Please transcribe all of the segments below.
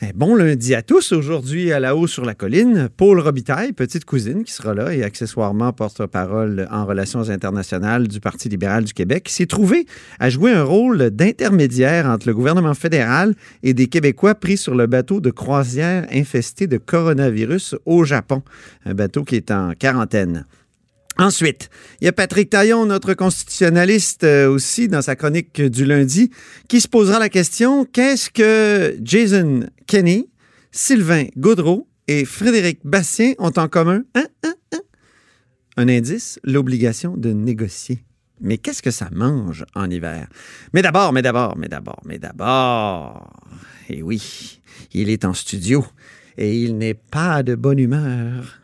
Eh, bon lundi à tous. Aujourd'hui, à la haut sur la colline, Paul Robitaille, petite cousine, qui sera là et accessoirement porte-parole en relations internationales du Parti libéral du Québec, s'est trouvé à jouer un rôle d'intermédiaire entre le gouvernement fédéral et des Québécois pris sur le bateau de croisière infesté de coronavirus au Japon, un bateau qui est en quarantaine. Ensuite, il y a Patrick Taillon, notre constitutionnaliste euh, aussi, dans sa chronique du lundi, qui se posera la question qu'est-ce que Jason Kenney, Sylvain Gaudreau et Frédéric Bastien ont en commun Un indice l'obligation de négocier. Mais qu'est-ce que ça mange en hiver? Mais d'abord, mais d'abord, mais d'abord, mais d'abord. Et oui, il est en studio et il n'est pas de bonne humeur.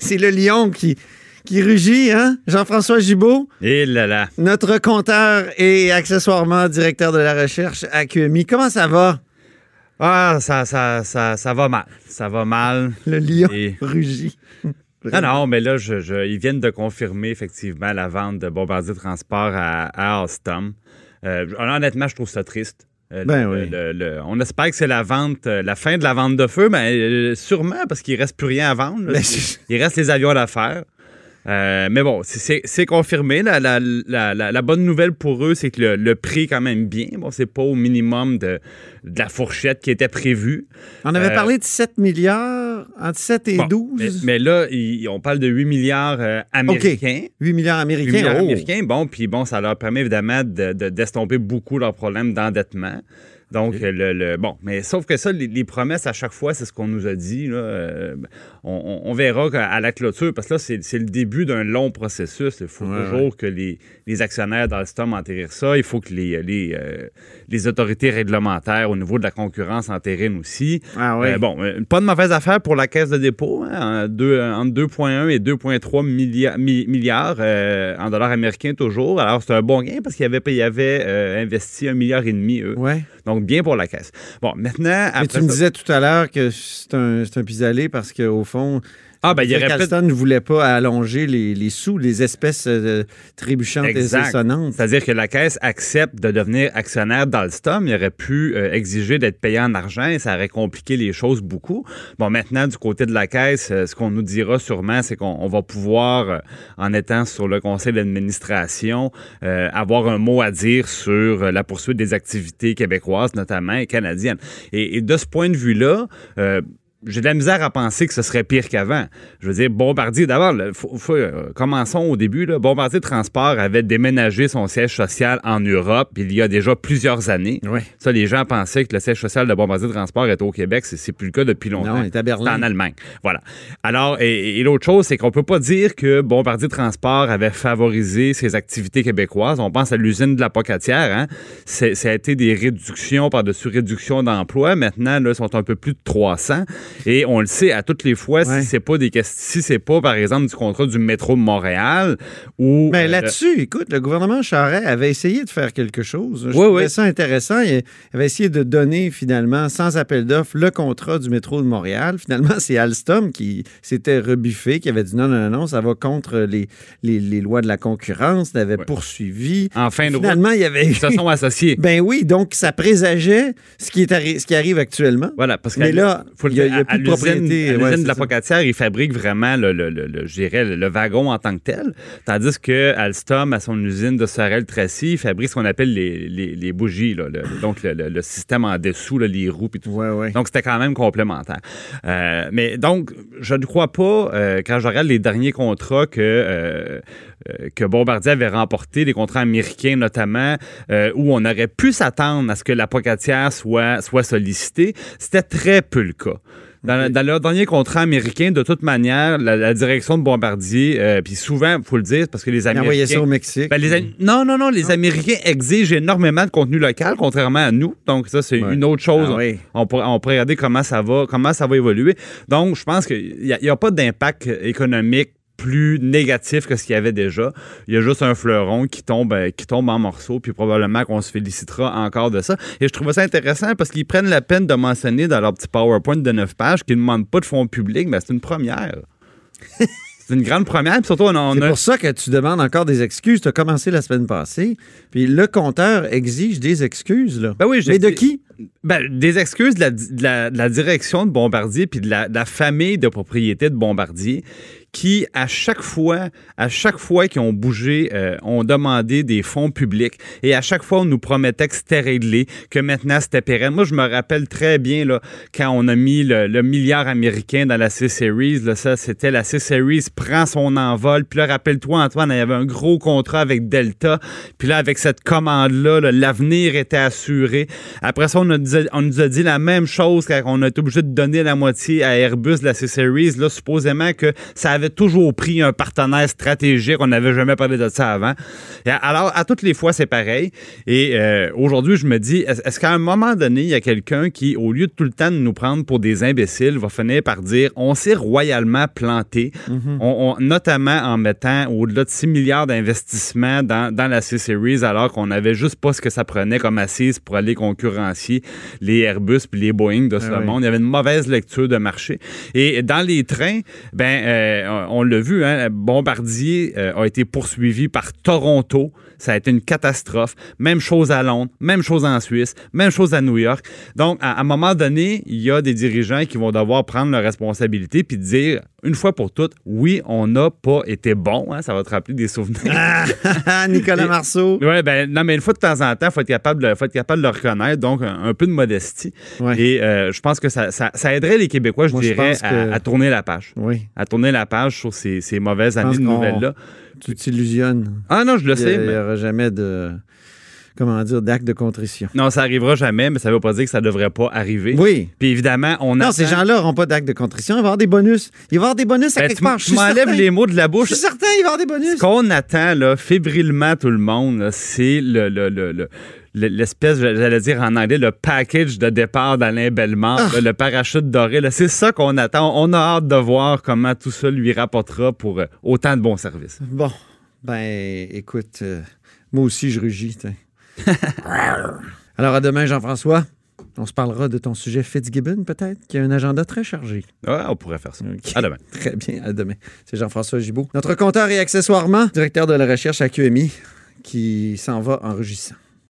C'est le lion qui, qui rugit, hein? Jean-François Gibault, Et là là. notre compteur et accessoirement directeur de la recherche à QMI. Comment ça va? Ah, ça, ça, ça, ça va mal. Ça va mal. Le lion Et- rugit. Non, non, mais là, je, je- ils viennent de confirmer effectivement la vente de Bombardier Transport à, à Alstom. Euh, honnêtement, je trouve ça triste. Euh, Ben le- oui. le- le- on espère que c'est la vente, euh, la fin de la vente de feu, mais euh, sûrement parce qu'il reste plus rien à vendre. là. Ben, il, reste les avions à faire. Euh, mais bon, c'est- confirmé. La, la- la- la- la bonne nouvelle pour eux, c'est que le, le prix est quand même bien. Bon, c'est pas au minimum de, de la fourchette qui était prévue. On avait parlé de 7 milliards, entre 7 et Bon, 12. Mais, mais là, il- on parle de 8 milliards euh, américains. 8 milliards 8 américains. milliards oh. américains. Bon, puis bon, ça leur permet évidemment de- de- d'estomper beaucoup leurs problèmes d'endettement. Donc, le, le- bon, mais sauf que ça, les, les promesses à chaque fois, c'est ce qu'on nous a dit. Là, euh, on, on- verra à la clôture, parce que là, c'est c'est le début d'un long processus. Il faut Ouais, toujours que les, les actionnaires d'Alstom enterrent ça. Il faut que les, les, euh, les autorités réglementaires au niveau de la concurrence enterrinent aussi. Ah oui. Euh, bon, pas de mauvaise affaire pour la caisse de dépôt. hein, en deux- entre 2,1 et 2,3 millia- mi- milliards euh, en dollars américains toujours. Alors, c'est un bon gain parce qu'ils avaient, ils avaient investi un milliard et demi, eux. Ouais. Donc, bien pour la caisse. Bon, maintenant, Mais après tu me disais tout à l'heure que c'est un, c'est un pis-aller parce qu'au fond, Ah, ben, il y aurait peut-être- Alston ne voulait pas allonger les, les sous, les espèces euh, trébuchantes Exact. et sonnantes. C'est-à-dire que la Caisse accepte de devenir actionnaire d'Alstom. Il aurait pu euh, exiger d'être payé en argent et ça aurait compliqué les choses beaucoup. Bon, maintenant, du côté de la Caisse, euh, ce qu'on nous dira sûrement, c'est qu'on on va pouvoir, euh, en étant sur le conseil d'administration, avoir un mot à dire sur la poursuite des activités québécoises, notamment, et canadiennes. Et, et de ce point de vue-là, j'ai de la misère à penser que ce serait pire qu'avant. Je veux dire, Bombardier, d'abord, euh, commençons au début. Là. Bombardier Transport avait déménagé son siège social en Europe il y a déjà plusieurs années. Ouais. Ça, les gens pensaient que le siège social de Bombardier Transport était au Québec. C'est, plus le cas depuis longtemps. Non, il est à Berlin. C'est en Allemagne. Voilà. Alors, et, et l'autre chose, c'est qu'on peut pas dire que Bombardier Transport avait favorisé ses activités québécoises. On pense à l'usine de la Pocatière. Hein? Ça a été des réductions par-dessus réductions d'emplois. Maintenant, là, ils sont un peu plus de 300. Et on le sait à toutes les fois, Ouais. si c'est pas des si c'est pas, par exemple, du contrat du métro de Montréal ou. Mais euh, là-dessus, écoute, le gouvernement Charest avait essayé de faire quelque chose. Je Oui, trouvais oui. ça intéressant. Il avait essayé de donner finalement, sans appel d'offres, le contrat du métro de Montréal. Finalement, c'est Alstom qui s'était rebuffé, qui avait dit non, non, non, non, ça va contre les, les, les lois de la concurrence, l'avait Ouais. poursuivi. en fin de route, Finalement, il y avait ils se sont associés. Ben oui, donc ça présageait ce qui, est arri- ce qui arrive actuellement. Voilà, parce que Mais là, faut le il y a, a plus de propriété, à ouais, de la. Pocatière, ils fabriquent vraiment le, le, le, le- je dirais, le, wagon en tant que tel. Tandis que Alstom, à son usine de Sorel-Tracy, il fabrique ce qu'on appelle les, les, les bougies, là, le- donc le, système en dessous, là, les roues et tout Ouais, ouais. donc, c'était quand même complémentaire. Euh, mais donc, je ne crois pas, euh, quand je regarde les derniers contrats que, euh, que Bombardier avait remportés, les contrats américains notamment, où on aurait pu s'attendre à ce que la pocatière soit, soit sollicitée, c'était très peu le cas. Dans, dans leur dernier contrat américain, de toute manière, la, la direction de Bombardier, euh, puis souvent, il faut le dire, parce que les Américains... ça au Mexique. Ben, les non, non, non, les Américains exigent énormément de contenu local, contrairement à nous. Donc, ça, c'est Ouais. une autre chose. Ah oui. on, pourrait, on pourrait regarder comment ça va, comment ça va évoluer. Donc, je pense qu'il n'y a, a pas d'impact économique plus négatif que ce qu'il y avait déjà. Il y a juste un fleuron qui tombe, euh, qui tombe en morceaux, puis probablement qu'on se félicitera encore de ça. Et je trouve ça intéressant parce qu'ils prennent la peine de mentionner dans leur petit PowerPoint de 9 pages qu'ils ne demandent pas de fonds publics, mais c'est une première. c'est une grande première, puis surtout, on C'est a- pour ça que tu demandes encore des excuses. Tu as commencé la semaine passée, puis le compteur exige des excuses. Là. Ben oui, j'ai- Mais de qui? Ben, des excuses de la, direction de Bombardier puis de la, famille de propriété de Bombardier qui, à chaque fois, à chaque fois qu'ils ont bougé, euh, ont demandé des fonds publics et à chaque fois, on nous promettait que c'était réglé, que maintenant, c'était pérenne. Moi, je me rappelle très bien là, quand on a mis le, milliard américain dans la C-Series. Ça, c'était la C-Series prend son envol. Puis là, rappelle-toi, Antoine, il y avait un gros contrat avec Delta. Puis là, avec cette commande-là, là, l'avenir était assuré. Après ça, on, a on nous a dit la même chose quand on a été obligé de donner la moitié à Airbus de la C-Series. Là, supposément que ça avait toujours pris un partenaire stratégique. On n'avait jamais parlé de ça avant. Et alors, à toutes les fois, c'est pareil. Et euh, aujourd'hui, je me dis, est- est-ce qu'à un moment donné, il y a quelqu'un qui, au lieu de tout le temps de nous prendre pour des imbéciles, va finir par dire, on s'est royalement planté, On- on- notamment en mettant au-delà de 6 milliards d'investissements dans, dans la C-Series, alors qu'on n'avait juste pas ce que ça prenait comme assise pour aller concurrencier les Airbus puis les Boeing de ce Ah oui. monde. Il y avait une mauvaise lecture de marché. Et dans les trains, ben, euh, on l'a vu, hein, Bombardier euh, a été poursuivi par Toronto. Ça a été une catastrophe. Même chose à Londres, même chose en Suisse, même chose à New York. Donc, à à un moment donné, il y a des dirigeants qui vont devoir prendre leurs responsabilités puis dire, une fois pour toutes, oui, on n'a pas été bon. hein, ça va te rappeler des souvenirs. Ah, Nicolas Marceau. Oui, ben non, mais une fois de temps en temps, il faut être capable de, faut être capable de le reconnaître, donc un, un peu de modestie. Ouais. Et euh, je pense que ça, ça, ça aiderait les Québécois, je Moi, dirais, à, que- à tourner la page. Oui, À tourner la page sur ces, ces mauvaises années de nouvelles-là. tu t'illusionnes. Ah non, je le Il sais. n'y mais- aura jamais de, comment dire, d'acte de contrition. Non, ça arrivera jamais, mais ça ne veut pas dire que ça ne devrait pas arriver. Oui. Puis évidemment, on Non, attend- ces gens-là n'auront pas d'acte de contrition. Il va y avoir des bonus. Il va y avoir des bonus à Ben, quelque part. Je certain. les mots de la Je bouche. suis certain, il va y avoir des bonus. Ce qu'on attend là, fébrilement tout le monde, c'est le, le- le- le- le- l'espèce, j'allais dire en anglais, le package de départ d'Alain Bellemare, Ah. le parachute doré. C'est ça qu'on attend. On a hâte de voir comment tout ça lui rapportera pour euh, autant de bons services. Bon, ben, écoute, euh, moi aussi, je rugis. Alors, à demain, Jean-François. On se parlera de ton sujet Fitzgibbon, peut-être, qui a un agenda très chargé. Ouais, on pourrait faire ça. À demain. Très bien, à demain. C'est Jean-François Gibault, notre compteur et accessoirement directeur de la recherche à QMI, qui s'en va en rugissant.